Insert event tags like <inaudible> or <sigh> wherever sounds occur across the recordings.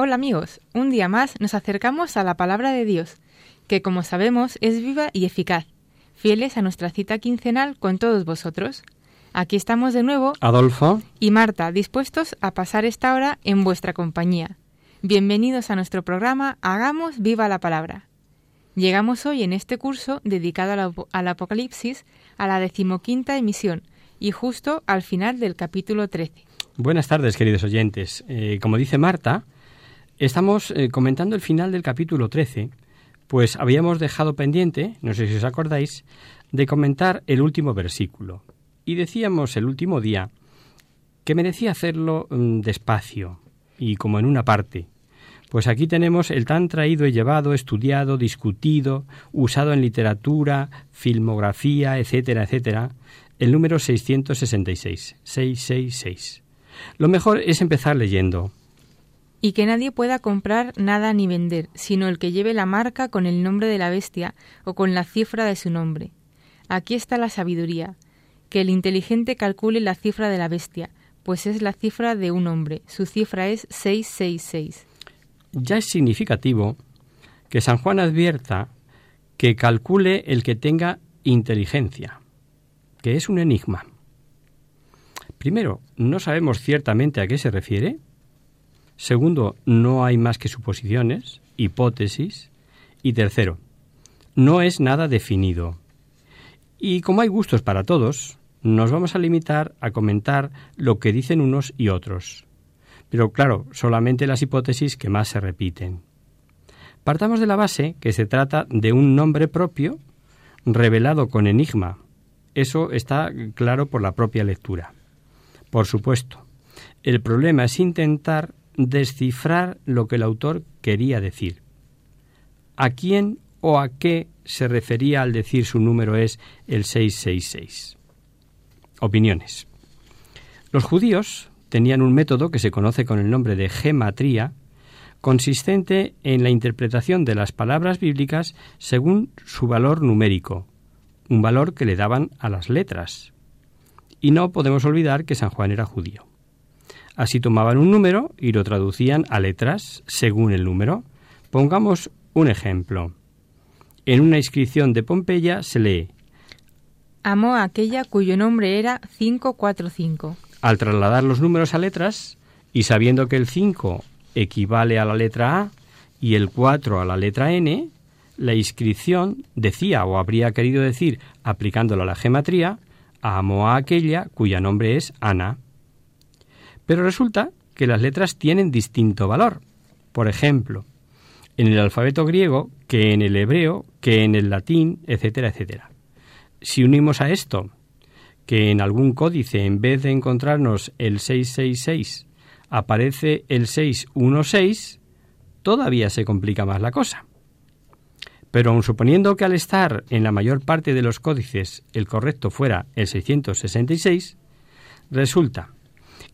Hola amigos, un día más nos acercamos a la palabra de Dios, que como sabemos es viva y eficaz, fieles a nuestra cita quincenal con todos vosotros. Aquí estamos de nuevo Adolfo, y Marta, dispuestos a pasar esta hora en vuestra compañía. Bienvenidos a nuestro programa Hagamos viva la palabra. Llegamos hoy en este curso dedicado al, ap- al Apocalipsis a la decimoquinta emisión y justo al final del capítulo 13. buenas tardes queridos oyentes. Eh, como dice Marta, estamos eh, comentando el final del capítulo 13, pues habíamos dejado pendiente, no sé si os acordáis, de comentar el último versículo. Y decíamos el último día que merecía hacerlo mm, despacio y como en una parte. Pues aquí tenemos el tan traído y llevado, estudiado, discutido, usado en literatura, filmografía, etcétera, etcétera, el número 666, 666. Lo mejor es empezar leyendo. Y que nadie pueda comprar nada ni vender, sino el que lleve la marca con el nombre de la bestia o con la cifra de su nombre. Aquí está la sabiduría, que el inteligente calcule la cifra de la bestia, pues es la cifra de un hombre, su cifra es 666. Ya es significativo que San Juan advierta que calcule el que tenga inteligencia, que es un enigma. Primero, no sabemos ciertamente a qué se refiere. Segundo, no hay más que suposiciones, hipótesis. Y tercero, no es nada definido. Y como hay gustos para todos, nos vamos a limitar a comentar lo que dicen unos y otros. Pero claro, solamente las hipótesis que más se repiten. Partamos de la base que se trata de un nombre propio revelado con enigma. Eso está claro por la propia lectura. Por supuesto, el problema es intentar descifrar lo que el autor quería decir. ¿A quién o a qué se refería al decir su número es el 666? Opiniones. Los judíos tenían un método que se conoce con el nombre de gematría, consistente en la interpretación de las palabras bíblicas según su valor numérico, un valor que le daban a las letras. Y no podemos olvidar que San Juan era judío. Así tomaban un número y lo traducían a letras según el número. Pongamos un ejemplo. En una inscripción de Pompeya se lee Amó a aquella cuyo nombre era 545. Al trasladar los números a letras y sabiendo que el 5 equivale a la letra A y el 4 a la letra N, la inscripción decía o habría querido decir, aplicándolo a la gematría, amo a aquella cuya nombre es Ana. Pero resulta que las letras tienen distinto valor. Por ejemplo, en el alfabeto griego, que en el hebreo, que en el latín, etcétera, etcétera. Si unimos a esto que en algún códice, en vez de encontrarnos el 666, aparece el 616, todavía se complica más la cosa. Pero aun suponiendo que al estar en la mayor parte de los códices el correcto fuera el 666, resulta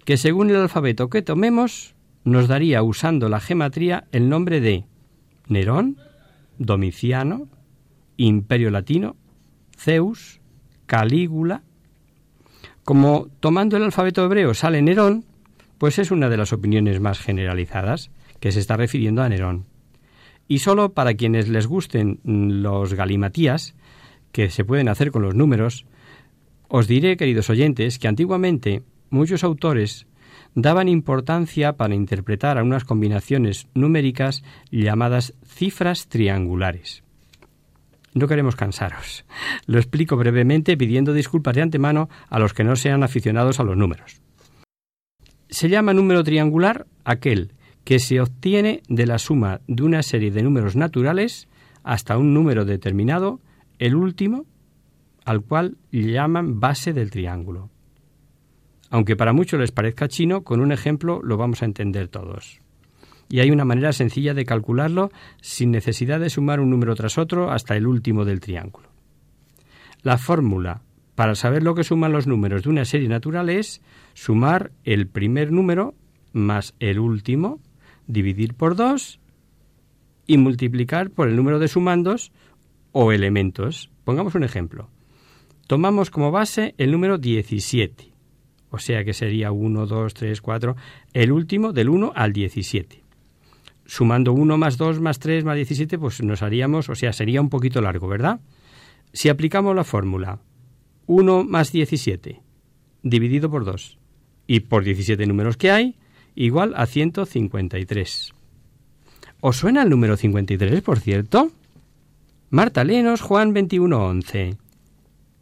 que según el alfabeto que tomemos, nos daría usando la gematría el nombre de Nerón, Domiciano, Imperio Latino, Zeus, Calígula. Como tomando el alfabeto hebreo sale Nerón, pues es una de las opiniones más generalizadas, que se está refiriendo a Nerón. Y solo para quienes les gusten los galimatías, que se pueden hacer con los números, os diré, queridos oyentes, que antiguamente muchos autores daban importancia para interpretar a unas combinaciones numéricas llamadas cifras triangulares. No queremos cansaros. Lo explico brevemente pidiendo disculpas de antemano a los que no sean aficionados a los números. Se llama número triangular aquel que se obtiene de la suma de una serie de números naturales hasta un número determinado, el último, al cual llaman base del triángulo. Aunque para muchos les parezca chino, con un ejemplo lo vamos a entender todos. Y hay una manera sencilla de calcularlo sin necesidad de sumar un número tras otro hasta el último del triángulo. La fórmula para saber lo que suman los números de una serie natural es sumar el primer número más el último, dividir por 2 y multiplicar por el número de sumandos o elementos. Pongamos un ejemplo. Tomamos como base el número 17, o sea que sería 1, 2, 3, 4, el último del 1 al 17. Sumando 1 más 2 más 3 más 17, pues nos haríamos, o sea, sería un poquito largo, ¿verdad? Si aplicamos la fórmula 1 más 17 dividido por 2 y por 17 números que hay, igual a 153. ¿Os suena el número 53, por cierto? Marta, Lenos, Juan 21.11.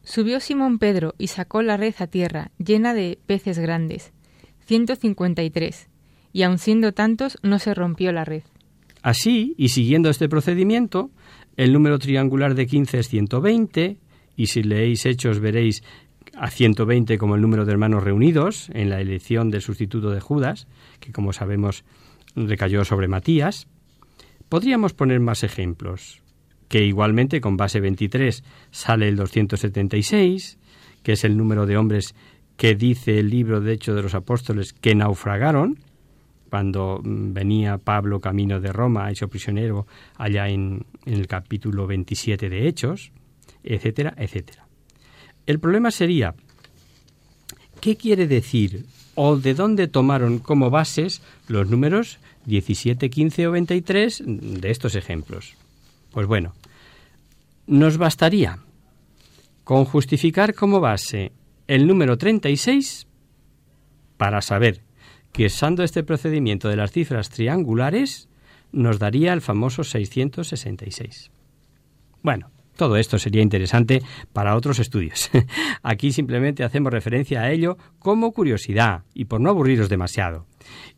Subió Simón Pedro y sacó la red a tierra, llena de peces grandes, 153, y aun siendo tantos, no se rompió la red. Así, y siguiendo este procedimiento, el número triangular de 15 es 120, y si leéis Hechos veréis a 120 como el número de hermanos reunidos en la elección del sustituto de Judas, que como sabemos recayó sobre Matías. Podríamos poner más ejemplos, que igualmente con base 23 sale el 276, que es el número de hombres que dice el libro de Hechos de los Apóstoles que naufragaron cuando mm, venía Pablo camino de Roma, hecho prisionero allá en, en el capítulo 27 de Hechos, etcétera, etcétera. El problema sería, ¿qué quiere decir o de dónde tomaron como bases los números 17, 15 o 23 de estos ejemplos? Pues bueno, nos bastaría con justificar como base el número 36 para saber que usando este procedimiento de las cifras triangulares nos daría el famoso 666. Bueno, todo esto sería interesante para otros estudios. <laughs> Aquí simplemente hacemos referencia a ello como curiosidad y por no aburriros demasiado.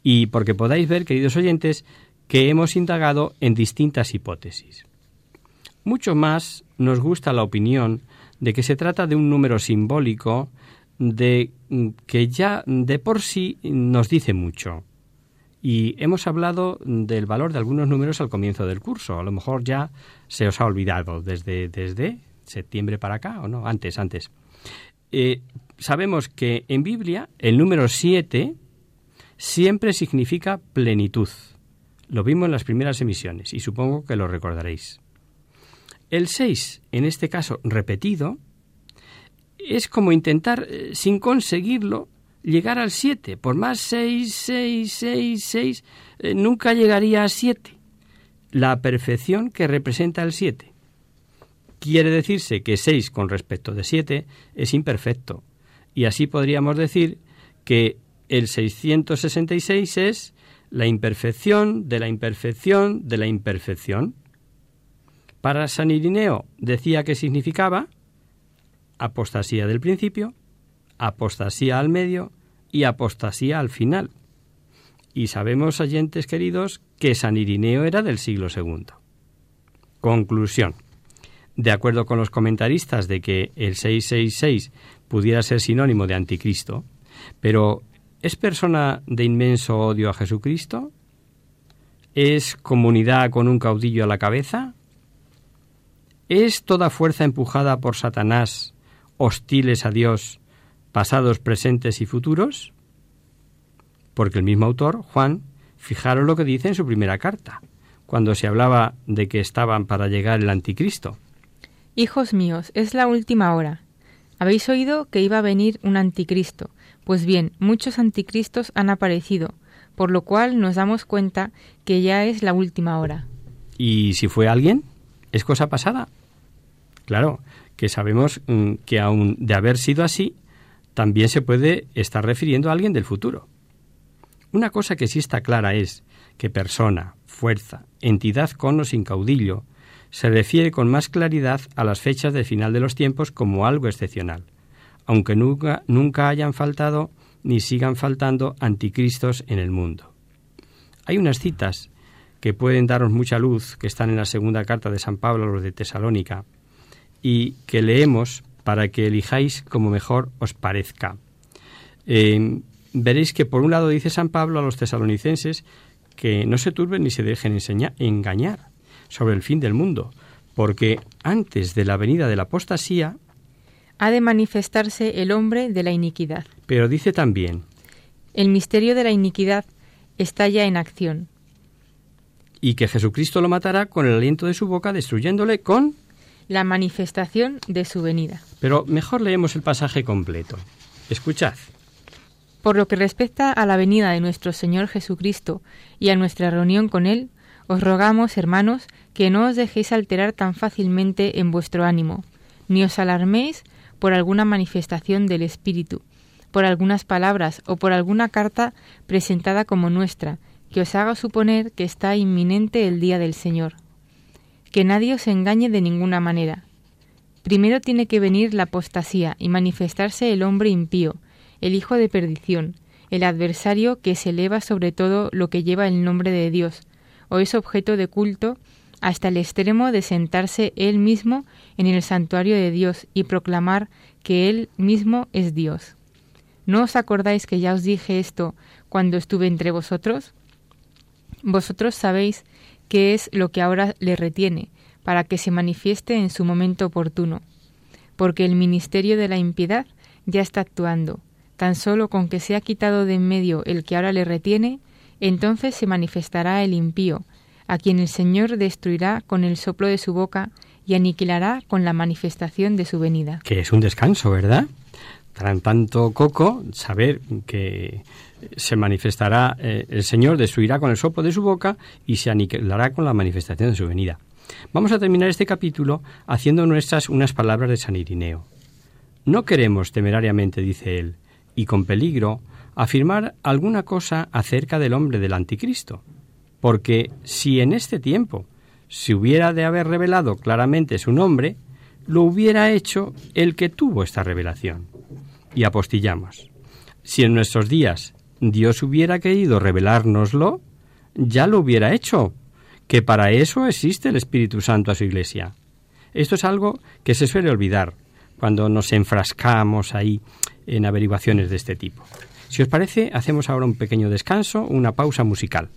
Y porque podáis ver, queridos oyentes, que hemos indagado en distintas hipótesis. Mucho más nos gusta la opinión de que se trata de un número simbólico de que ya de por sí nos dice mucho. Y hemos hablado del valor de algunos números al comienzo del curso. A lo mejor ya se os ha olvidado desde, desde septiembre para acá, o no, antes, antes. Eh, sabemos que en Biblia el número 7 siempre significa plenitud. Lo vimos en las primeras emisiones y supongo que lo recordaréis. El 6, en este caso repetido, es como intentar, eh, sin conseguirlo, llegar al 7. Por más 6, 6, 6, 6, nunca llegaría a 7. La perfección que representa el 7. Quiere decirse que 6 con respecto de 7 es imperfecto. Y así podríamos decir que el 666 es la imperfección de la imperfección de la imperfección. Para San Irineo decía que significaba apostasía del principio, apostasía al medio y apostasía al final. Y sabemos, oyentes queridos, que San Irineo era del siglo II. Conclusión. De acuerdo con los comentaristas de que el 666 pudiera ser sinónimo de anticristo, pero ¿es persona de inmenso odio a Jesucristo? ¿Es comunidad con un caudillo a la cabeza? ¿Es toda fuerza empujada por Satanás, hostiles a Dios, pasados, presentes y futuros? Porque el mismo autor, Juan, fijaron lo que dice en su primera carta, cuando se hablaba de que estaban para llegar el anticristo. Hijos míos, es la última hora. Habéis oído que iba a venir un anticristo. Pues bien, muchos anticristos han aparecido, por lo cual nos damos cuenta que ya es la última hora. ¿Y si fue alguien? ¿Es cosa pasada? Claro, que sabemos mm, que aun de haber sido así, también se puede estar refiriendo a alguien del futuro. Una cosa que sí está clara es que persona, fuerza, entidad con o sin caudillo, se refiere con más claridad a las fechas del final de los tiempos como algo excepcional, aunque nunca, nunca hayan faltado ni sigan faltando anticristos en el mundo. Hay unas citas que pueden daros mucha luz, que están en la segunda carta de San Pablo a los de Tesalónica, y que leemos para que elijáis como mejor os parezca. Eh, veréis que por un lado dice San Pablo a los tesalonicenses que no se turben ni se dejen engañar sobre el fin del mundo, porque antes de la venida de la apostasía ha de manifestarse el hombre de la iniquidad. Pero dice también el misterio de la iniquidad está ya en acción. Y que Jesucristo lo matará con el aliento de su boca, destruyéndole con la manifestación de su venida. Pero mejor leemos el pasaje completo. Escuchad. Por lo que respecta a la venida de nuestro Señor Jesucristo y a nuestra reunión con Él, os rogamos, hermanos, que no os dejéis alterar tan fácilmente en vuestro ánimo, ni os alarméis por alguna manifestación del Espíritu, por algunas palabras o por alguna carta presentada como nuestra, que os haga suponer que está inminente el día del Señor. Que nadie os engañe de ninguna manera. Primero tiene que venir la apostasía y manifestarse el hombre impío, el hijo de perdición, el adversario que se eleva sobre todo lo que lleva el nombre de Dios, o es objeto de culto, hasta el extremo de sentarse él mismo en el santuario de Dios y proclamar que él mismo es Dios. ¿No os acordáis que ya os dije esto cuando estuve entre vosotros? Vosotros sabéis qué es lo que ahora le retiene, para que se manifieste en su momento oportuno, porque el ministerio de la impiedad ya está actuando, Tan solo con que sea quitado de en medio el que ahora le retiene, entonces se manifestará el impío, a quien el Señor destruirá con el soplo de su boca y aniquilará con la manifestación de su venida. Que es un descanso, ¿verdad? Tan tanto coco saber que se manifestará eh, el Señor destruirá con el soplo de su boca y se aniquilará con la manifestación de su venida. Vamos a terminar este capítulo haciendo nuestras unas palabras de San Irineo. No queremos temerariamente, dice él, y con peligro afirmar alguna cosa acerca del hombre del anticristo, porque si en este tiempo se hubiera de haber revelado claramente su nombre, lo hubiera hecho el que tuvo esta revelación. Y apostillamos. Si en nuestros días Dios hubiera querido revelárnoslo, ya lo hubiera hecho, que para eso existe el Espíritu Santo a su iglesia. Esto es algo que se suele olvidar cuando nos enfrascamos ahí en averiguaciones de este tipo. Si os parece, hacemos ahora un pequeño descanso, una pausa musical.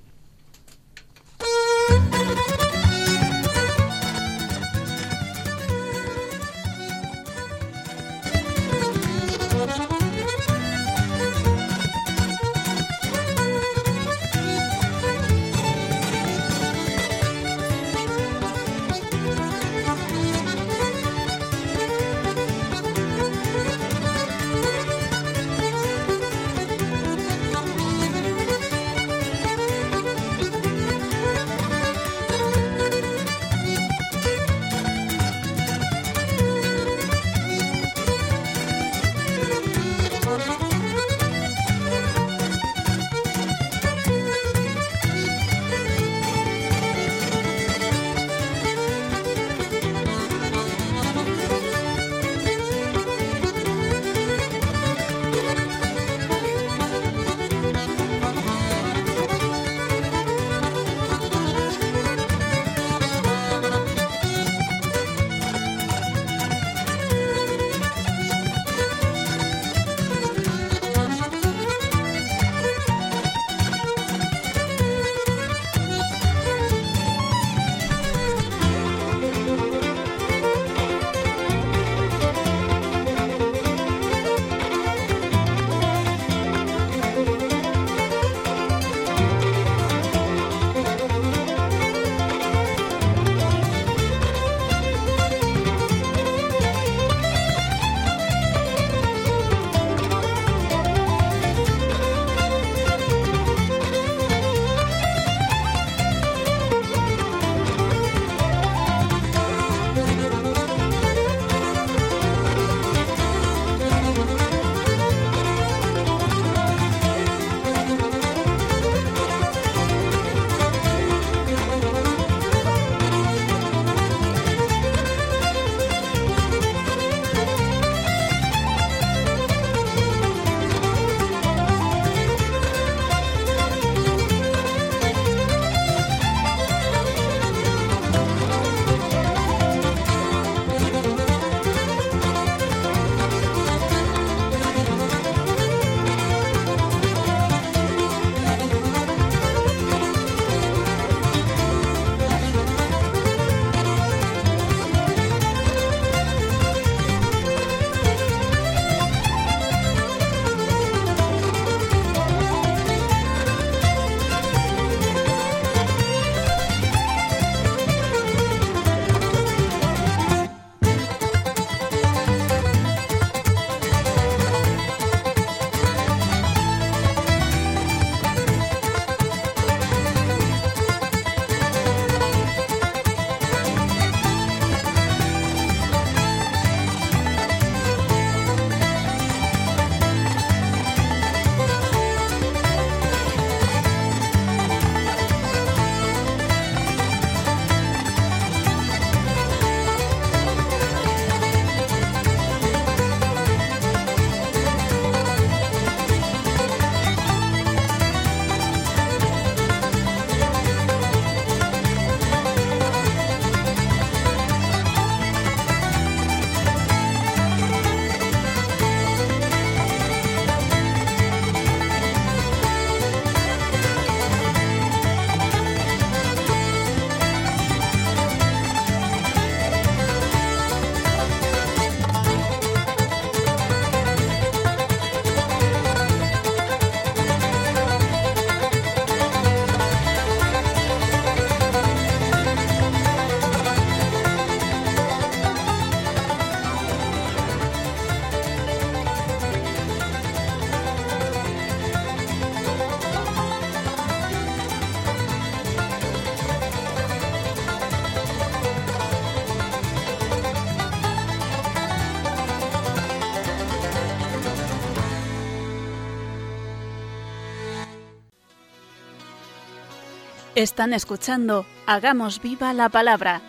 Están escuchando Hagamos viva la palabra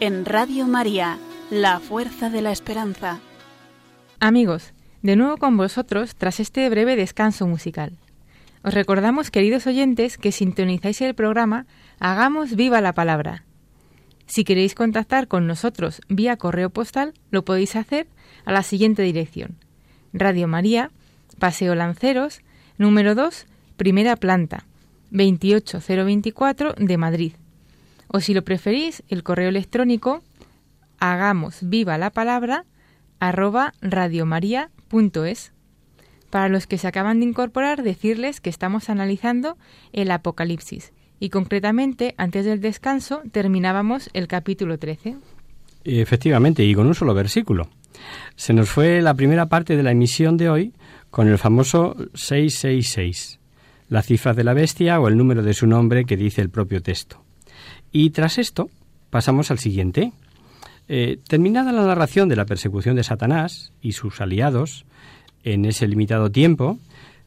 en Radio María, la fuerza de la esperanza. Amigos, de nuevo con vosotros tras este breve descanso musical. Os recordamos, queridos oyentes, que sintonizáis el programa Hagamos viva la palabra. Si queréis contactar con nosotros vía correo postal, lo podéis hacer a la siguiente dirección. Radio María, Paseo Lanceros, número 2, primera planta, 28024 de Madrid. O si lo preferís, el correo electrónico hagamos viva la palabra arroba radiomaria.es. Para los que se acaban de incorporar, decirles que estamos analizando el Apocalipsis y concretamente antes del descanso terminábamos el capítulo 13. Efectivamente, y con un solo versículo. Se nos fue la primera parte de la emisión de hoy con el famoso 666 la cifra de la bestia o el número de su nombre que dice el propio texto. Y tras esto pasamos al siguiente. Eh, terminada la narración de la persecución de Satanás y sus aliados en ese limitado tiempo,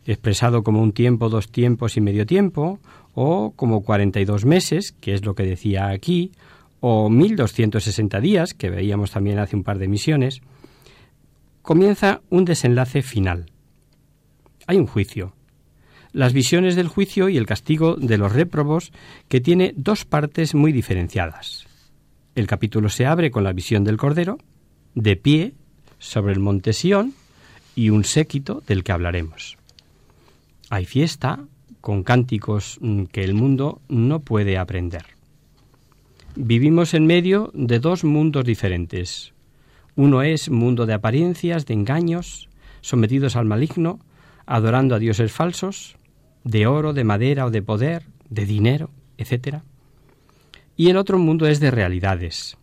expresado como un tiempo, dos tiempos y medio tiempo, o como 42 meses, que es lo que decía aquí, o 1260 días, que veíamos también hace un par de misiones, comienza un desenlace final. Hay un juicio, las visiones del juicio y el castigo de los réprobos, que tiene dos partes muy diferenciadas. El capítulo se abre con la visión del Cordero, de pie, sobre el monte Sión, y un séquito del que hablaremos. Hay fiesta, con cánticos mm, que el mundo no puede aprender. Vivimos en medio de dos mundos diferentes. Uno es mundo de apariencias, de engaños, sometidos al maligno, adorando a dioses falsos, de oro, de madera o de poder, de dinero, etc. Y el otro mundo es de realidades.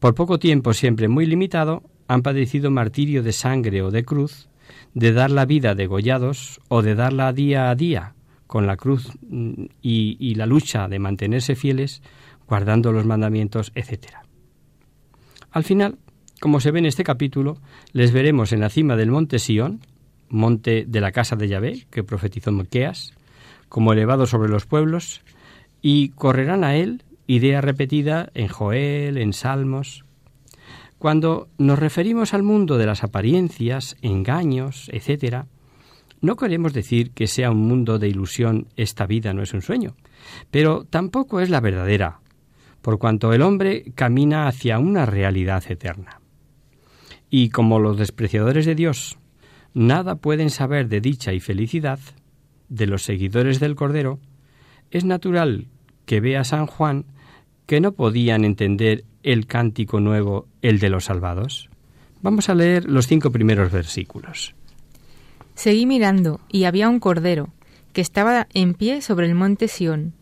Por poco tiempo, siempre muy limitado, han padecido martirio de sangre o de cruz, de dar la vida degollados o de darla día a día con la cruz mm, y, y la lucha de mantenerse fieles, guardando los mandamientos, etc. Al final, como se ve en este capítulo, les veremos en la cima del monte Sión, monte de la casa de Yahvé, que profetizó Mequeas, como elevado sobre los pueblos, y correrán a él, idea repetida en Joel, en Salmos. Cuando nos referimos al mundo de las apariencias, engaños, etc., no queremos decir que sea un mundo de ilusión, esta vida no es un sueño, pero tampoco es la verdadera, por cuanto el hombre camina hacia una realidad eterna. Y como los despreciadores de Dios nada pueden saber de dicha y felicidad de los seguidores del Cordero, es natural que vea San Juan que no podían entender el cántico nuevo, el de los salvados. Vamos a leer los cinco primeros versículos. Seguí mirando, y había un cordero, que estaba en pie sobre el monte Sión,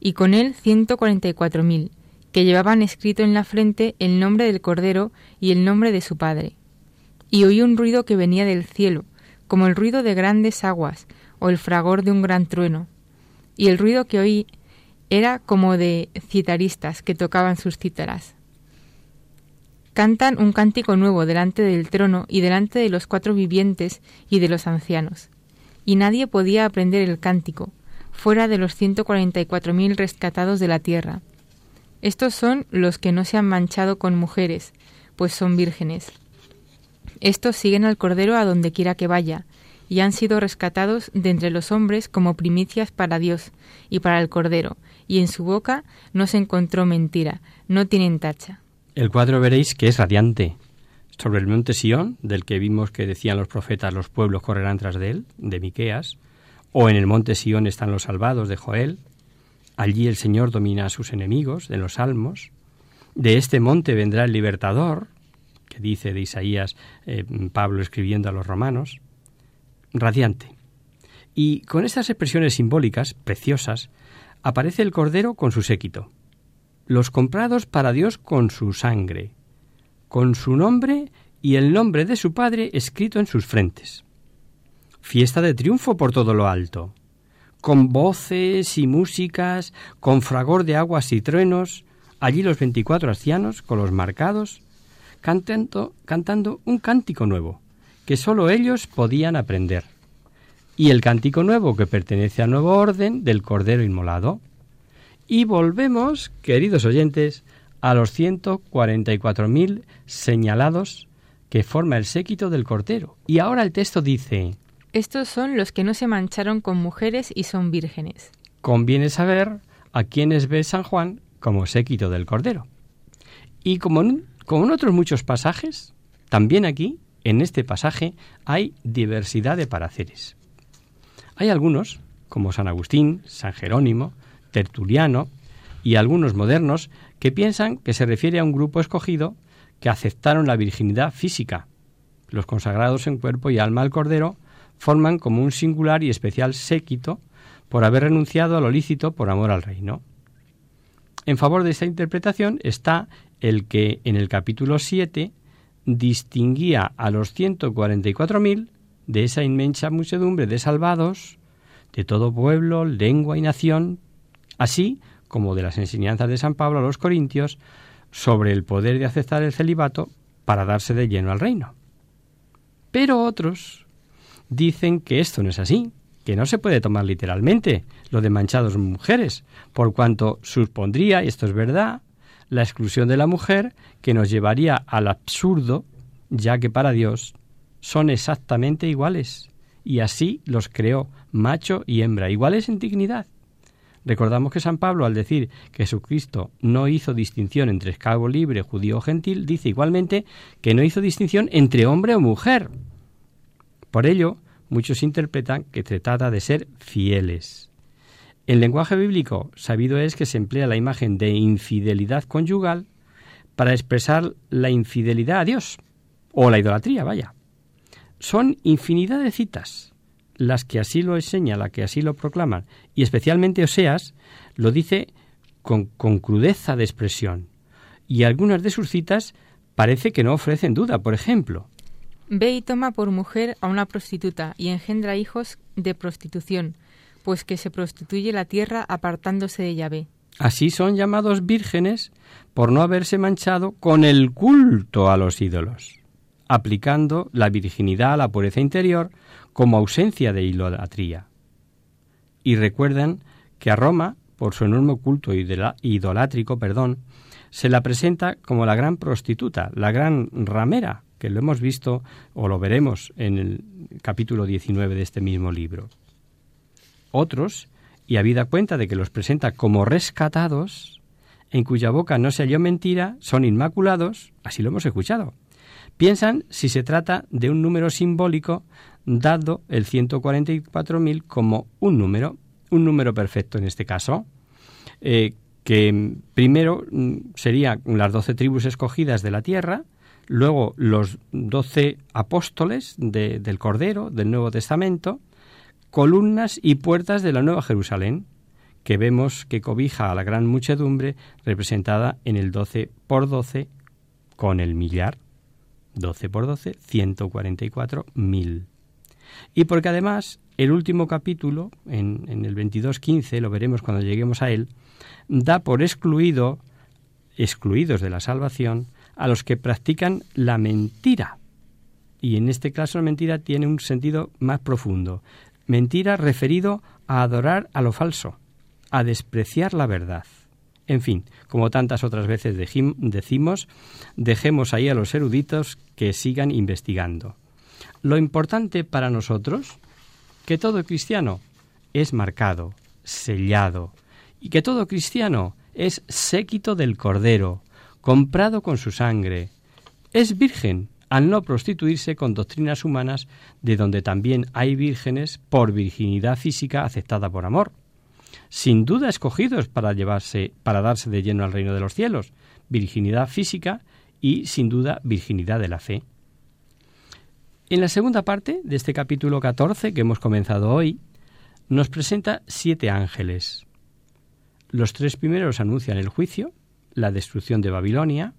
y con él ciento cuarenta y cuatro mil, que llevaban escrito en la frente el nombre del cordero y el nombre de su padre y oí un ruido que venía del cielo, como el ruido de grandes aguas o el fragor de un gran trueno. Y el ruido que oí era como de citaristas que tocaban sus cítaras. Cantan un cántico nuevo delante del trono y delante de los cuatro vivientes y de los ancianos. Y nadie podía aprender el cántico, fuera de los ciento cuarenta y cuatro mil rescatados de la tierra. Estos son los que no se han manchado con mujeres, pues son vírgenes. Estos siguen al Cordero a donde quiera que vaya, y han sido rescatados de entre los hombres como primicias para Dios y para el Cordero, y en su boca no se encontró mentira, no tienen tacha. El cuadro veréis que es radiante. Sobre el monte Sión, del que vimos que decían los profetas los pueblos correrán tras de él, de Miqueas, o en el monte Sión están los salvados de Joel, allí el Señor domina a sus enemigos, de los salmos, de este monte vendrá el libertador, que dice de Isaías eh, Pablo escribiendo a los romanos, radiante. Y con estas expresiones simbólicas, preciosas, aparece el Cordero con su séquito, los comprados para Dios con su sangre, con su nombre y el nombre de su Padre escrito en sus frentes. Fiesta de triunfo por todo lo alto, con voces y músicas, con fragor de aguas y truenos, allí los veinticuatro ancianos con los marcados, cantando, cantando un cántico nuevo, que sólo ellos podían aprender, y el cántico nuevo que pertenece al nuevo orden del Cordero Inmolado. Y volvemos, queridos oyentes, a los 144.000 señalados que forma el séquito del Cordero. Y ahora el texto dice, Estos son los que no se mancharon con mujeres y son vírgenes. Conviene saber a quienes ve San Juan como séquito del Cordero. Y como como en otros muchos pasajes, también aquí, en este pasaje, hay diversidad de paraceres. Hay algunos, como San Agustín, San Jerónimo, Tertuliano y algunos modernos, que piensan que se refiere a un grupo escogido que aceptaron la virginidad física. Los consagrados en cuerpo y alma al Cordero forman como un singular y especial séquito por haber renunciado a lo lícito por amor al reino. En favor de esta interpretación está el que en el capítulo 7 distinguía a los 144.000 de esa inmensa muchedumbre de salvados de todo pueblo, lengua y nación, así como de las enseñanzas de San Pablo a los Corintios sobre el poder de aceptar el celibato para darse de lleno al reino. Pero otros dicen que esto no es así, que no se puede tomar literalmente lo de manchados mujeres, por cuanto supondría, y esto es verdad, la exclusión de la mujer que nos llevaría al absurdo, ya que para Dios son exactamente iguales, y así los creó macho y hembra, iguales en dignidad. Recordamos que San Pablo, al decir que Jesucristo no hizo distinción entre esclavo libre, judío o gentil, dice igualmente que no hizo distinción entre hombre o mujer. Por ello, muchos interpretan que se trata de ser fieles. En lenguaje bíblico, sabido es que se emplea la imagen de infidelidad conyugal para expresar la infidelidad a Dios, o la idolatría, vaya. Son infinidad de citas las que así lo enseñan, las que así lo proclaman, y especialmente Oseas lo dice con crudeza de expresión. Y algunas de sus citas parece que no ofrecen duda. Por ejemplo, Ve y toma por mujer a una prostituta y engendra hijos de prostitución, pues que se prostituye la tierra apartándose de Yahvé. Así son llamados vírgenes por no haberse manchado con el culto a los ídolos, aplicando la virginidad a la pureza interior como ausencia de idolatría. Y recuerdan que a Roma, por su enorme culto idolátrico, perdón, se la presenta como la gran prostituta, la gran ramera, que lo hemos visto o lo veremos en el capítulo 19 de este mismo libro. Otros, y habida cuenta de que los presenta como rescatados, en cuya boca no se halló mentira, son inmaculados, así lo hemos escuchado. Piensan si se trata de un número simbólico, dado el 144.000 como un número, un número perfecto en este caso, eh, que primero mm, serían las doce tribus escogidas de la tierra, luego los doce apóstoles del Cordero, del Nuevo Testamento, columnas y puertas de la Nueva Jerusalén, que vemos que cobija a la gran muchedumbre representada en el 12 por 12 con el millar. 12 por 12, 144 mil. Y porque además el último capítulo, en, el 22.15, lo veremos cuando lleguemos a él, da por excluido, excluidos de la salvación, a los que practican la mentira. Y en este caso la mentira tiene un sentido más profundo. Mentira referido a adorar a lo falso, a despreciar la verdad. En fin, como tantas otras veces decimos, dejemos ahí a los eruditos que sigan investigando. Lo importante para nosotros, que todo cristiano es marcado, sellado, y que todo cristiano es séquito del Cordero, comprado con su sangre, es virgen, al no prostituirse con doctrinas humanas de donde también hay vírgenes por virginidad física aceptada por amor. Sin duda escogidos para llevarse, para darse de lleno al reino de los cielos, virginidad física y sin duda virginidad de la fe. En la segunda parte de este capítulo 14 que hemos comenzado hoy, nos presenta siete ángeles. Los tres primeros anuncian el juicio, la destrucción de Babilonia,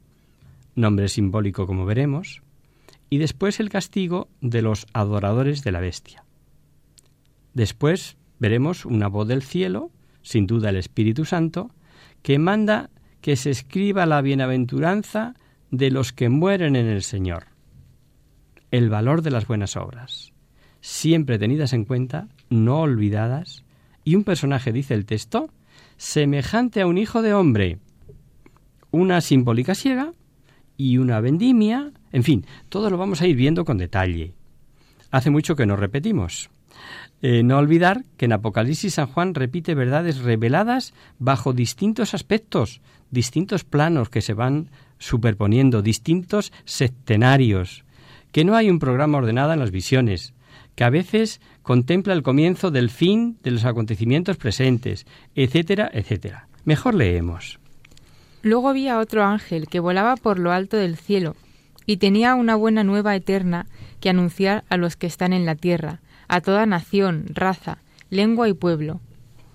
nombre simbólico como veremos, y después el castigo de los adoradores de la bestia. Después veremos una voz del cielo, sin duda el Espíritu Santo, que manda que se escriba la bienaventuranza de los que mueren en el Señor. El valor de las buenas obras, siempre tenidas en cuenta, no olvidadas, y un personaje, dice el texto, semejante a un hijo de hombre. Una simbólica ciega y una vendimia, en fin, todo lo vamos a ir viendo con detalle. Hace mucho que nos repetimos. Eh, no olvidar que en Apocalipsis San Juan repite verdades reveladas bajo distintos aspectos, distintos planos que se van superponiendo, distintos septenarios, que no hay un programa ordenado en las visiones, que a veces contempla el comienzo del fin de los acontecimientos presentes, etcétera, etcétera. Mejor leemos. Luego había otro ángel que volaba por lo alto del cielo y tenía una buena nueva eterna que anunciar a los que están en la tierra, a toda nación, raza, lengua y pueblo.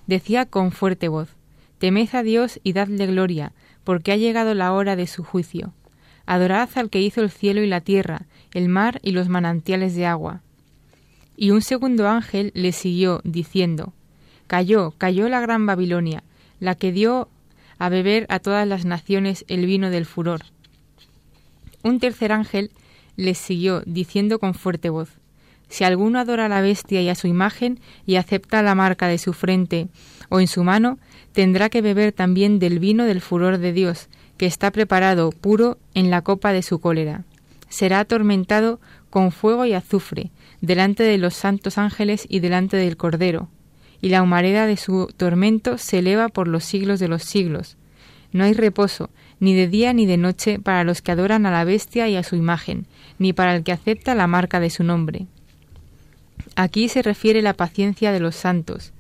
Decía con fuerte voz, Temed a Dios y dadle gloria, porque ha llegado la hora de su juicio. Adorad al que hizo el cielo y la tierra, el mar y los manantiales de agua. Y un segundo ángel le siguió, diciendo, Cayó, cayó la gran Babilonia, la que dio a beber a todas las naciones el vino del furor. Un tercer ángel les siguió, diciendo con fuerte voz, Si alguno adora a la bestia y a su imagen, y acepta la marca de su frente o en su mano, tendrá que beber también del vino del furor de Dios, que está preparado puro en la copa de su cólera. Será atormentado con fuego y azufre, delante de los santos ángeles y delante del Cordero, y la humareda de su tormento se eleva por los siglos de los siglos. No hay reposo, ni de día ni de noche para los que adoran a la bestia y a su imagen, ni para el que acepta la marca de su nombre. Aquí se refiere la paciencia de los santos,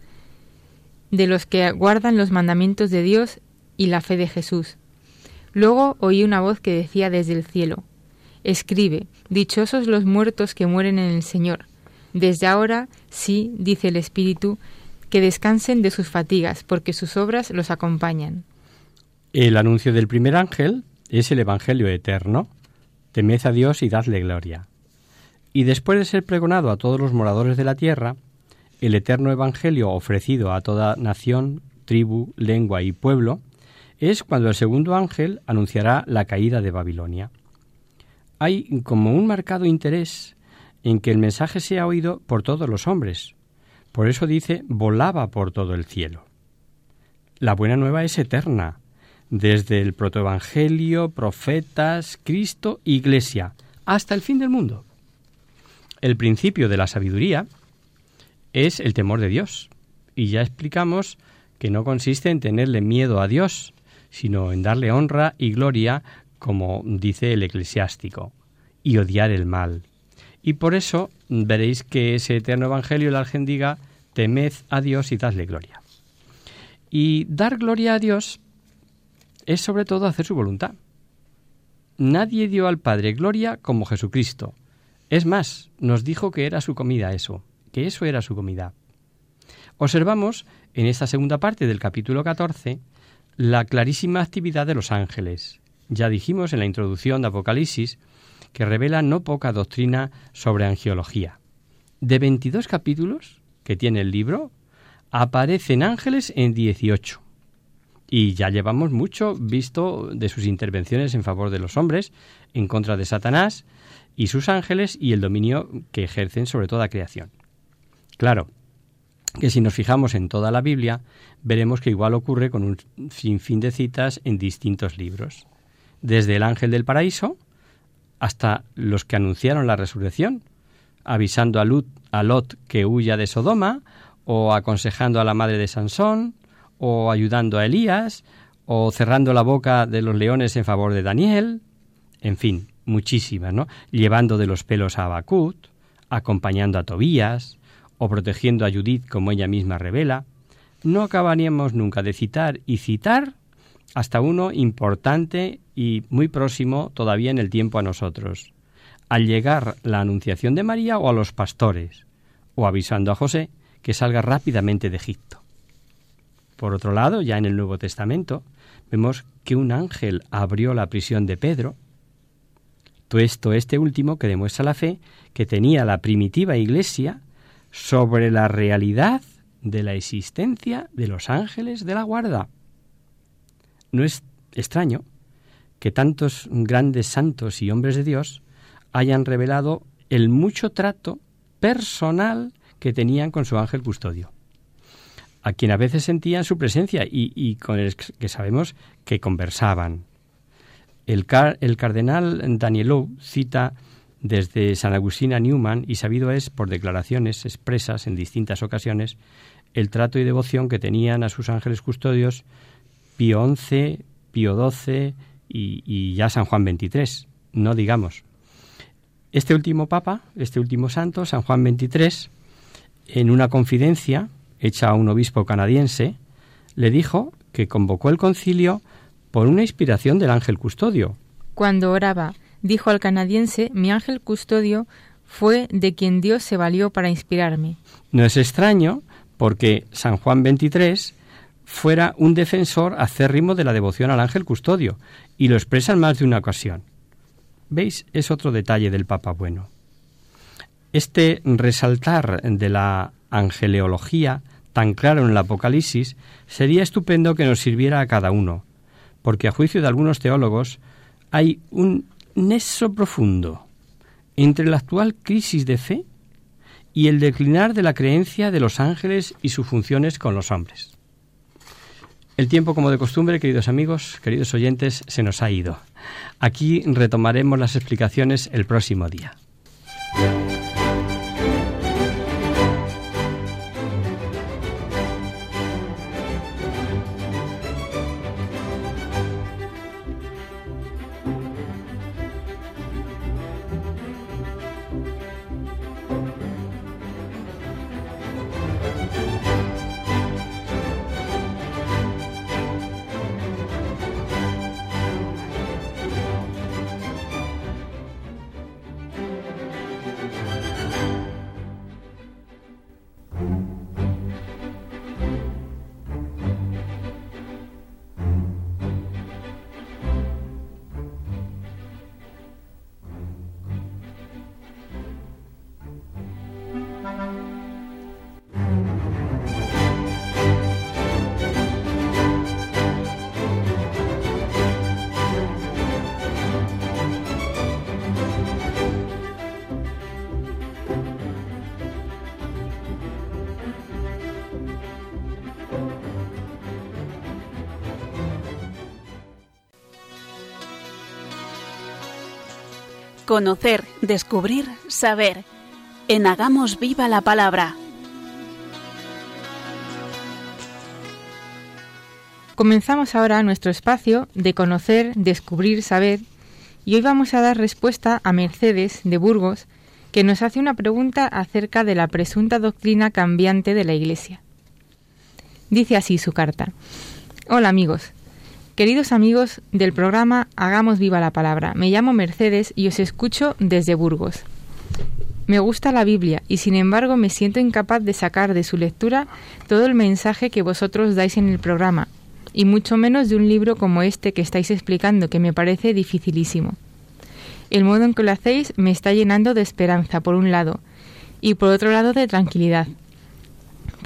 de los que guardan los mandamientos de Dios y la fe de Jesús. Luego oí una voz que decía desde el cielo, Escribe, Dichosos los muertos que mueren en el Señor. Desde ahora, sí, dice el Espíritu, que descansen de sus fatigas, porque sus obras los acompañan. El anuncio del primer ángel es el Evangelio eterno. Temed a Dios y dadle gloria. Y después de ser pregonado a todos los moradores de la tierra, el eterno Evangelio ofrecido a toda nación, tribu, lengua y pueblo, es cuando el segundo ángel anunciará la caída de Babilonia. Hay como un marcado interés en que el mensaje sea oído por todos los hombres. Por eso dice volaba por todo el cielo. La buena nueva es eterna, desde el protoevangelio, profetas, Cristo, Iglesia, hasta el fin del mundo. El principio de la sabiduría es el temor de Dios. Y ya explicamos que no consiste en tenerle miedo a Dios, sino en darle honra y gloria, como dice el eclesiástico, y odiar el mal. Y por eso veréis que ese eterno evangelio el Argen diga, temed a Dios y dadle gloria. Y dar gloria a Dios es sobre todo hacer su voluntad. Nadie dio al Padre gloria como Jesucristo. Es más, nos dijo que era su comida eso, que eso era su comida. Observamos en esta segunda parte del capítulo 14 la clarísima actividad de los ángeles. Ya dijimos en la introducción de Apocalipsis que revela no poca doctrina sobre angiología. De 22 capítulos que tiene el libro, aparecen ángeles en 18. Y ya llevamos mucho visto de sus intervenciones en favor de los hombres, en contra de Satanás y sus ángeles y el dominio que ejercen sobre toda creación. Claro, que si nos fijamos en toda la Biblia, veremos que igual ocurre con un sinfín de citas en distintos libros. Desde el ángel del paraíso hasta los que anunciaron la resurrección, avisando a Lot, que huya de Sodoma, o aconsejando a la madre de Sansón, o ayudando a Elías, o cerrando la boca de los leones en favor de Daniel, en fin, muchísimas, ¿no? Llevando de los pelos a Abacut, acompañando a Tobías, o protegiendo a Judith como ella misma revela, no acabaríamos nunca de citar y citar hasta uno importante y muy próximo todavía en el tiempo a nosotros, al llegar la anunciación de María o a los pastores, o avisando a José que salga rápidamente de Egipto. Por otro lado, ya en el Nuevo Testamento, vemos que un ángel abrió la prisión de Pedro. Esto, este último, que demuestra la fe que tenía la primitiva iglesia sobre la realidad de la existencia de los ángeles de la guarda. No es extraño que tantos grandes santos y hombres de Dios hayan revelado el mucho trato personal que tenían con su ángel custodio. a quien a veces sentían su presencia y, con el que sabemos que conversaban. El, cardenal Danielou cita desde San Agustín a Newman y sabido es por declaraciones expresas en distintas ocasiones el trato y devoción que tenían a sus ángeles custodios Pío XI, Pío XII y, y ya San Juan XXIII, no digamos. Este último papa, este último santo, San Juan XXIII, en una confidencia hecha a un obispo canadiense, le dijo que convocó el concilio por una inspiración del ángel custodio. Cuando oraba, dijo al canadiense, mi ángel custodio fue de quien Dios se valió para inspirarme. No es extraño porque San Juan XXIII fuera un defensor acérrimo de la devoción al ángel custodio, y lo expresa en más de una ocasión. ¿Veis? Es otro detalle del Papa Bueno. Este resaltar de la angeleología tan claro en el Apocalipsis sería estupendo que nos sirviera a cada uno, porque a juicio de algunos teólogos hay un nexo profundo entre la actual crisis de fe y el declinar de la creencia de los ángeles y sus funciones con los hombres. El tiempo, como de costumbre, queridos amigos, queridos oyentes, se nos ha ido. Aquí retomaremos las explicaciones el próximo día. Conocer, descubrir, saber. En Hagamos Viva la Palabra. Comenzamos ahora nuestro espacio de conocer, descubrir, saber, y hoy vamos a dar respuesta a Mercedes de Burgos, que nos hace una pregunta acerca de la presunta doctrina cambiante de la Iglesia. Dice así su carta. Hola amigos, Queridos amigos del programa Hagamos viva la palabra, me llamo Mercedes y os escucho desde Burgos. Me gusta la Biblia y sin embargo me siento incapaz de sacar de su lectura todo el mensaje que vosotros dais en el programa, y mucho menos de un libro como este que estáis explicando, que me parece dificilísimo. El modo en que lo hacéis me está llenando de esperanza, por un lado, y por otro lado de tranquilidad,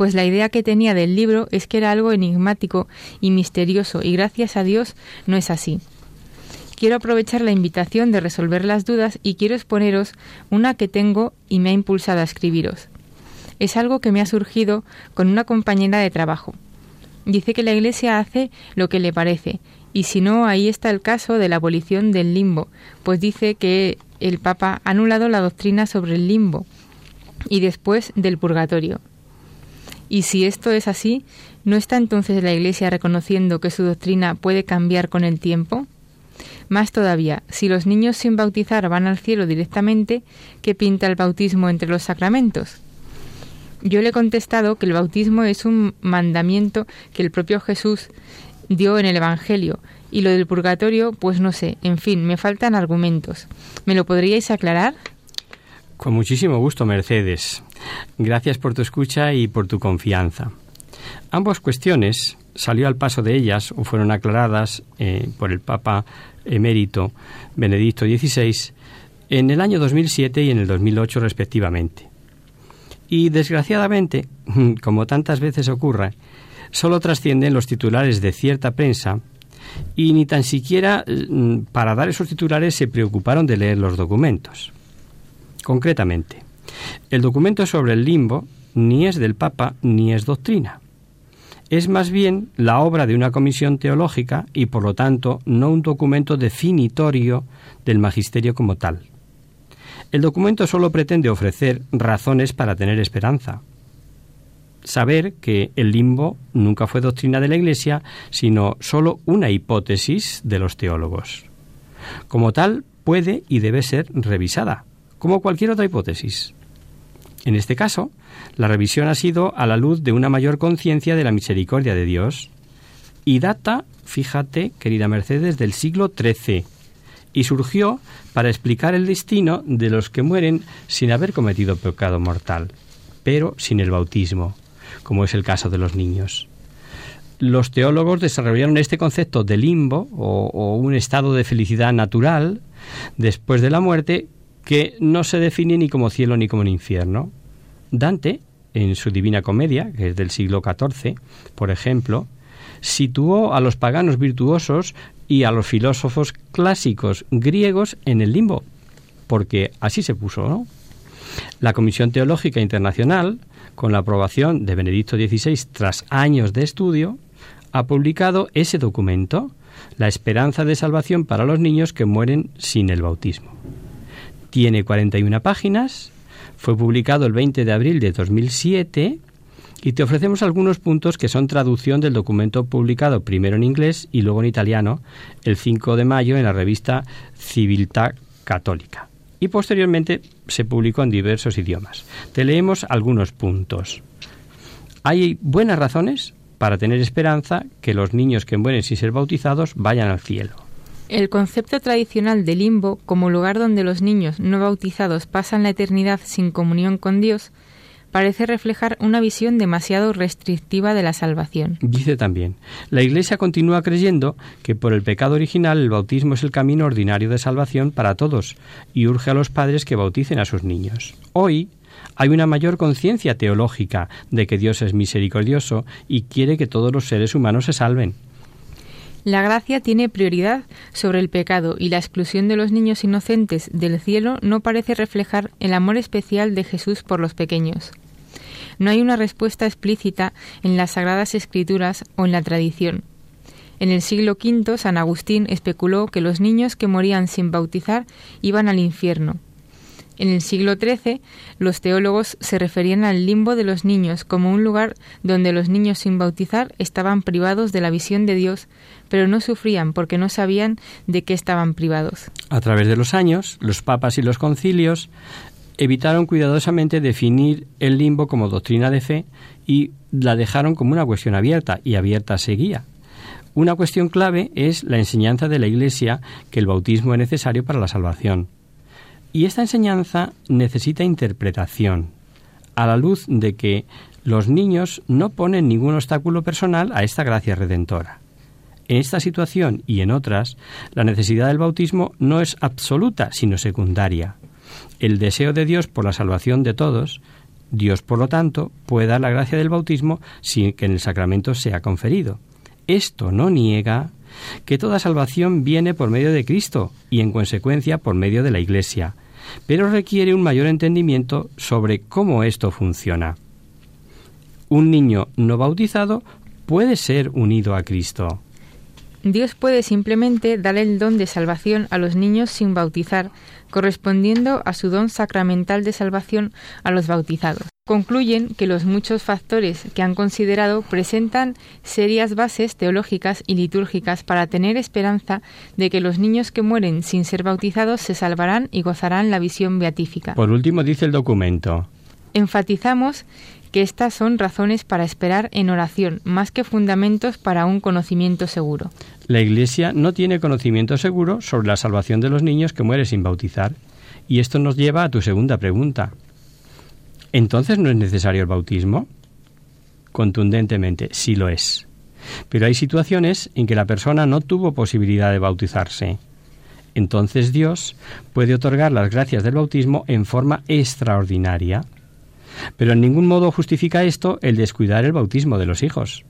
pues la idea que tenía del libro es que era algo enigmático y misterioso, y gracias a Dios no es así. Quiero aprovechar la invitación de resolver las dudas y quiero exponeros una que tengo y me ha impulsado a escribiros. Es algo que me ha surgido con una compañera de trabajo. Dice que la Iglesia hace lo que le parece, y si no, ahí está el caso de la abolición del limbo, pues dice que el Papa ha anulado la doctrina sobre el limbo y después del purgatorio. Y si esto es así, ¿no está entonces la Iglesia reconociendo que su doctrina puede cambiar con el tiempo? Más todavía, si los niños sin bautizar van al cielo directamente, ¿qué pinta el bautismo entre los sacramentos? Yo le he contestado que el bautismo es un mandamiento que el propio Jesús dio en el Evangelio, y lo del purgatorio, pues no sé, en fin, me faltan argumentos. ¿Me lo podríais aclarar? Con muchísimo gusto, Mercedes. Gracias por tu escucha y por tu confianza. Ambas cuestiones salió al paso de ellas o fueron aclaradas eh, por el Papa emérito Benedicto XVI en el año 2007 y en el 2008 respectivamente. Y desgraciadamente, <laughs> como tantas veces ocurre, solo trascienden los titulares de cierta prensa y ni tan siquiera mm, para dar esos titulares se preocuparon de leer los documentos. Concretamente, el documento sobre el limbo ni es del Papa ni es doctrina. es más bien la obra de una comisión teológica y por lo tanto no un documento definitorio del magisterio como tal. El documento solo pretende ofrecer razones para tener esperanza. Saber que el limbo nunca fue doctrina de la Iglesia, sino solo una hipótesis de los teólogos. Como tal, puede y debe ser revisada, como cualquier otra hipótesis. En este caso, la revisión ha sido a la luz de una mayor conciencia de la misericordia de Dios y data, fíjate, querida Mercedes, del siglo XIII y surgió para explicar el destino de los que mueren sin haber cometido pecado mortal, pero sin el bautismo, como es el caso de los niños. Los teólogos desarrollaron este concepto de limbo o, o un estado de felicidad natural después de la muerte que no se define ni como cielo ni como infierno. Dante, en su Divina Comedia, que es del siglo XIV, por ejemplo, situó a los paganos virtuosos y a los filósofos clásicos griegos en el limbo, porque así se puso. La Comisión Teológica Internacional, con la aprobación de Benedicto XVI tras años de estudio, ha publicado ese documento, La esperanza de salvación para los niños que mueren sin el bautismo. Tiene 41 páginas, fue publicado el 20 de abril de 2007 y te ofrecemos algunos puntos que son traducción del documento publicado primero en inglés y luego en italiano el 5 de mayo en la revista Civiltà Católica. Y posteriormente se publicó en diversos idiomas. Te leemos algunos puntos. Hay buenas razones para tener esperanza que los niños que mueren sin ser bautizados vayan al cielo. El concepto tradicional de limbo como lugar donde los niños no bautizados pasan la eternidad sin comunión con Dios parece reflejar una visión demasiado restrictiva de la salvación. Dice también, la Iglesia continúa creyendo que por el pecado original el bautismo es el camino ordinario de salvación para todos y urge a los padres que bauticen a sus niños. Hoy hay una mayor conciencia teológica de que Dios es misericordioso y quiere que todos los seres humanos se salven. La gracia tiene prioridad sobre el pecado y la exclusión de los niños inocentes del cielo no parece reflejar el amor especial de Jesús por los pequeños. No hay una respuesta explícita en las Sagradas Escrituras o en la tradición. En el siglo V, San Agustín especuló que los niños que morían sin bautizar iban al infierno, en el siglo XIII, los teólogos se referían al limbo de los niños como un lugar donde los niños sin bautizar estaban privados de la visión de Dios, pero no sufrían porque no sabían de qué estaban privados. A través de los años, los papas y los concilios evitaron cuidadosamente definir el limbo como doctrina de fe y la dejaron como una cuestión abierta y abierta seguía. Una cuestión clave es la enseñanza de la Iglesia que el bautismo es necesario para la salvación. Y esta enseñanza necesita interpretación, a la luz de que los niños no ponen ningún obstáculo personal a esta gracia redentora. En esta situación y en otras, la necesidad del bautismo no es absoluta, sino secundaria. El deseo de Dios por la salvación de todos, Dios, por lo tanto, puede dar la gracia del bautismo sin que en el sacramento sea conferido. Esto no niega que toda salvación viene por medio de Cristo y en consecuencia por medio de la Iglesia, pero requiere un mayor entendimiento sobre cómo esto funciona. Un niño no bautizado puede ser unido a Cristo. Dios puede simplemente dar el don de salvación a los niños sin bautizar, correspondiendo a su don sacramental de salvación a los bautizados. Concluyen que los muchos factores que han considerado presentan serias bases teológicas y litúrgicas para tener esperanza de que los niños que mueren sin ser bautizados se salvarán y gozarán la visión beatífica. Por último, dice el documento. Enfatizamos que estas son razones para esperar en oración, más que fundamentos para un conocimiento seguro. La Iglesia no tiene conocimiento seguro sobre la salvación de los niños que mueren sin bautizar. Y esto nos lleva a tu segunda pregunta. ¿Entonces no es necesario el bautismo? Contundentemente, sí lo es. Pero hay situaciones en que la persona no tuvo posibilidad de bautizarse. Entonces Dios puede otorgar las gracias del bautismo en forma extraordinaria. Pero en ningún modo justifica esto el descuidar el bautismo de los hijos.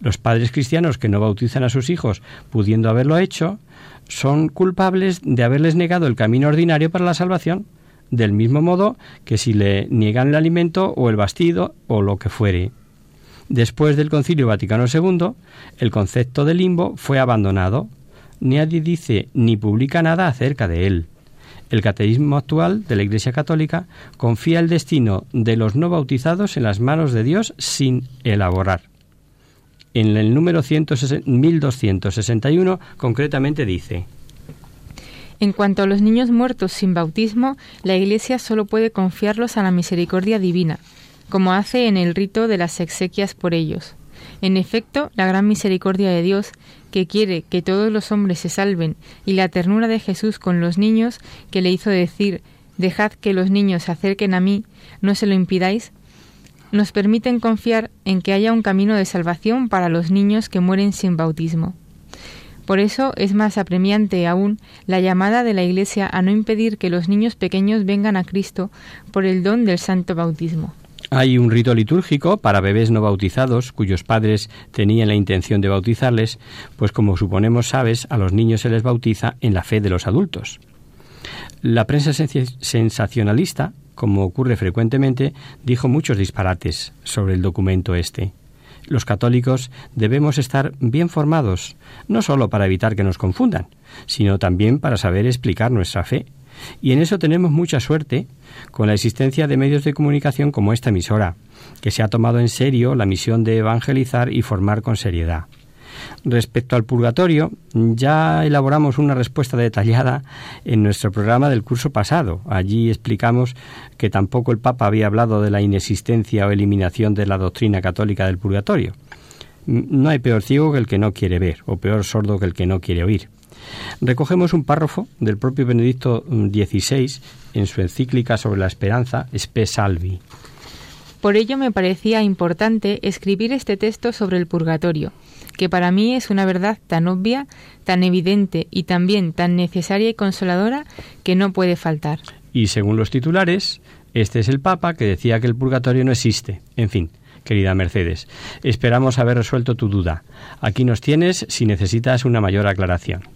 Los padres cristianos que no bautizan a sus hijos, pudiendo haberlo hecho, son culpables de haberles negado el camino ordinario para la salvación, del mismo modo que si le niegan el alimento o el bastido o lo que fuere. Después del Concilio Vaticano II, el concepto de limbo fue abandonado. Nadie dice ni publica nada acerca de él. El catecismo actual de la Iglesia Católica confía el destino de los no bautizados en las manos de Dios sin elaborar. En el número 1261 concretamente dice, en cuanto a los niños muertos sin bautismo, la Iglesia solo puede confiarlos a la misericordia divina, como hace en el rito de las exequias por ellos. En efecto, la gran misericordia de Dios, que quiere que todos los hombres se salven, y la ternura de Jesús con los niños, que le hizo decir Dejad que los niños se acerquen a mí, no se lo impidáis, nos permiten confiar en que haya un camino de salvación para los niños que mueren sin bautismo. Por eso es más apremiante aún la llamada de la Iglesia a no impedir que los niños pequeños vengan a Cristo por el don del santo bautismo. Hay un rito litúrgico para bebés no bautizados cuyos padres tenían la intención de bautizarles, pues como suponemos sabes, a los niños se les bautiza en la fe de los adultos. La prensa sensacionalista, como ocurre frecuentemente, dijo muchos disparates sobre el documento este los católicos debemos estar bien formados, no solo para evitar que nos confundan, sino también para saber explicar nuestra fe. Y en eso tenemos mucha suerte con la existencia de medios de comunicación como esta emisora, que se ha tomado en serio la misión de evangelizar y formar con seriedad. Respecto al purgatorio, ya elaboramos una respuesta detallada en nuestro programa del curso pasado. Allí explicamos que tampoco el Papa había hablado de la inexistencia o eliminación de la doctrina católica del purgatorio. No hay peor ciego que el que no quiere ver, o peor sordo que el que no quiere oír. Recogemos un párrafo del propio Benedicto XVI en su encíclica sobre la esperanza, Spe Salvi. Por ello me parecía importante escribir este texto sobre el purgatorio, que para mí es una verdad tan obvia, tan evidente y también tan necesaria y consoladora que no puede faltar. Y según los titulares, este es el Papa que decía que el purgatorio no existe. En fin, querida Mercedes, esperamos haber resuelto tu duda. Aquí nos tienes si necesitas una mayor aclaración.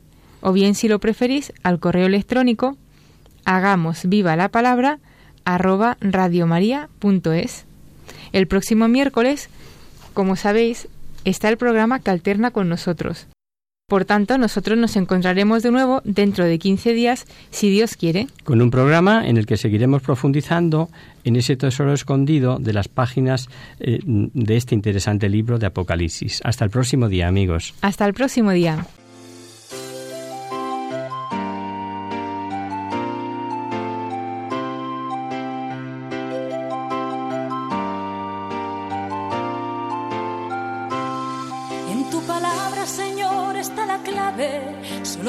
O bien, si lo preferís, al correo electrónico hagamos viva la palabra arroba radiomaria.es. El próximo miércoles como sabéis, está el programa que alterna con nosotros. Por tanto, nosotros nos encontraremos de nuevo dentro de 15 días, si Dios quiere. Con un programa en el que seguiremos profundizando en ese tesoro escondido de las páginas eh, de este interesante libro de Apocalipsis. Hasta el próximo día, amigos. Hasta el próximo día.